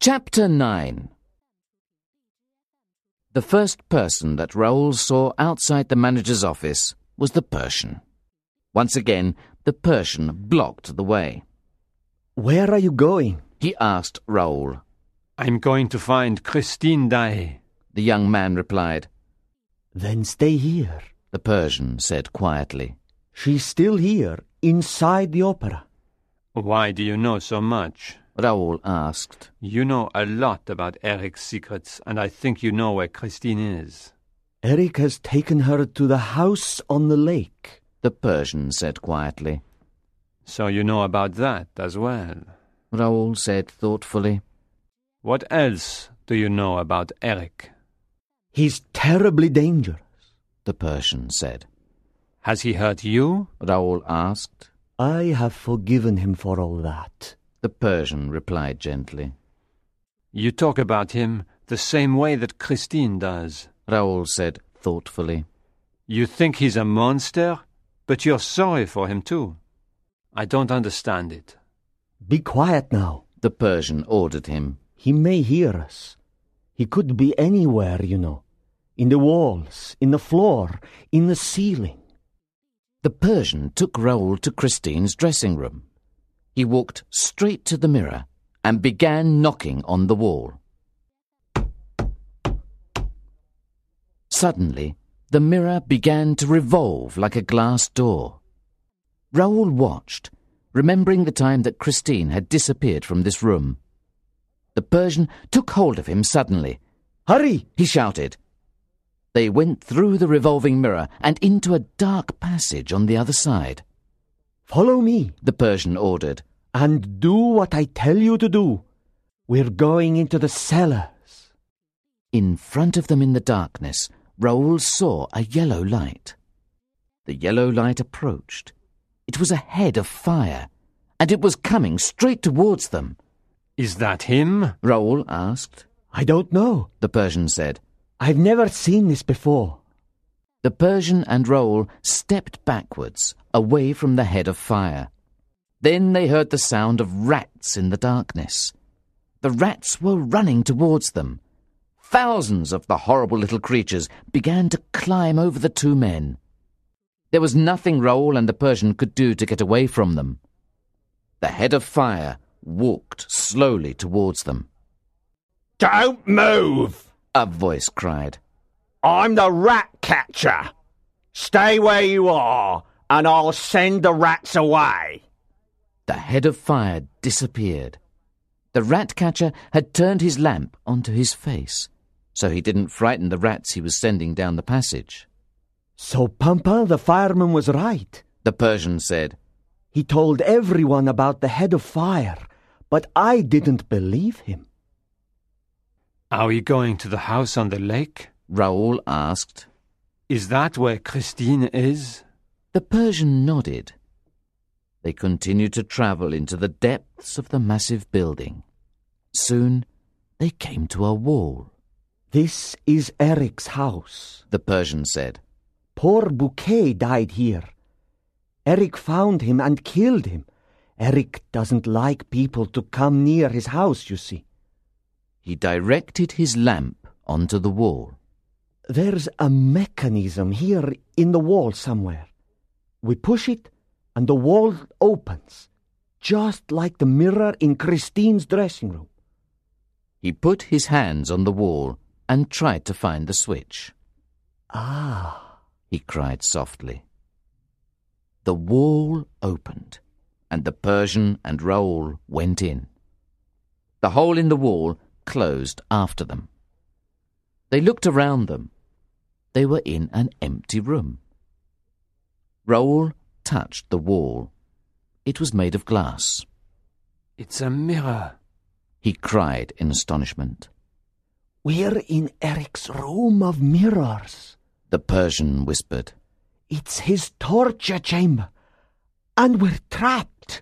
Chapter 9 The first person that Raoul saw outside the manager's office was the Persian. Once again, the Persian blocked the way. Where are you going? He asked Raoul. I'm going to find Christine Daae. The young man replied. Then stay here. The Persian said quietly. She's still here, inside the opera. Why do you know so much? Raoul asked. You know a lot about Eric's secrets, and I think you know where Christine is. Eric has taken her to the house on the lake. The Persian said quietly. So you know about that as well. Raoul said thoughtfully. What else do you know about Eric? He's terribly dangerous. The Persian said. Has he hurt you? Raoul asked. I have forgiven him for all that. The Persian replied gently. You talk about him the same way that Christine does. Raoul said thoughtfully. You think he's a monster, but you're sorry for him too. I don't understand it. Be quiet now. The Persian ordered him. He may hear us. He could be anywhere, you know. In the walls, in the floor, in the ceiling. The Persian took Raoul to Christine's dressing room. He walked straight to the mirror and began knocking on the wall. Suddenly, the mirror began to revolve like a glass door. Raoul watched, remembering the time that Christine had disappeared from this room. The Persian took hold of him suddenly. Hurry! he shouted. They went through the revolving mirror and into a dark passage on the other side. Follow me, the Persian ordered. And do what I tell you to do. We're going into the cellars. In front of them in the darkness, Raoul saw a yellow light. The yellow light approached. It was a head of fire, and it was coming straight towards them. Is that him? Raoul asked. I don't know, the Persian said. I've never seen this before. The Persian and Raoul stepped backwards, away from the head of fire. Then they heard the sound of rats in the darkness. The rats were running towards them. Thousands of the horrible little creatures began to climb over the two men. There was nothing Raoul and the Persian could do to get away from them. The head of fire walked slowly towards them. Don't move! A voice cried. I'm the rat catcher. Stay where you are, and I'll send the rats away. The head of fire disappeared. The rat catcher had turned his lamp onto his face, so he didn't frighten the rats he was sending down the passage. So Pampa the fireman was right, the Persian said. He told everyone about the head of fire, but I didn't believe him. Are we going to the house on the lake? Raoul asked. Is that where Christine is? The Persian nodded. They continued to travel into the depths of the massive building. Soon they came to a wall. This is Eric's house, the Persian said. Poor Buquet died here. Eric found him and killed him. Eric doesn't like people to come near his house, you see. He directed his lamp onto the wall. There's a mechanism here in the wall somewhere. We push it, and the wall opens, just like the mirror in Christine's dressing room. He put his hands on the wall and tried to find the switch. Ah, he cried softly. The wall opened, and the Persian and Raoul went in. The hole in the wall closed after them. They looked around them. They were in an empty room. Raoul touched the wall. It was made of glass. It's a mirror, he cried in astonishment. We're in Eric's room of mirrors, the Persian whispered. It's his torture chamber, and we're trapped.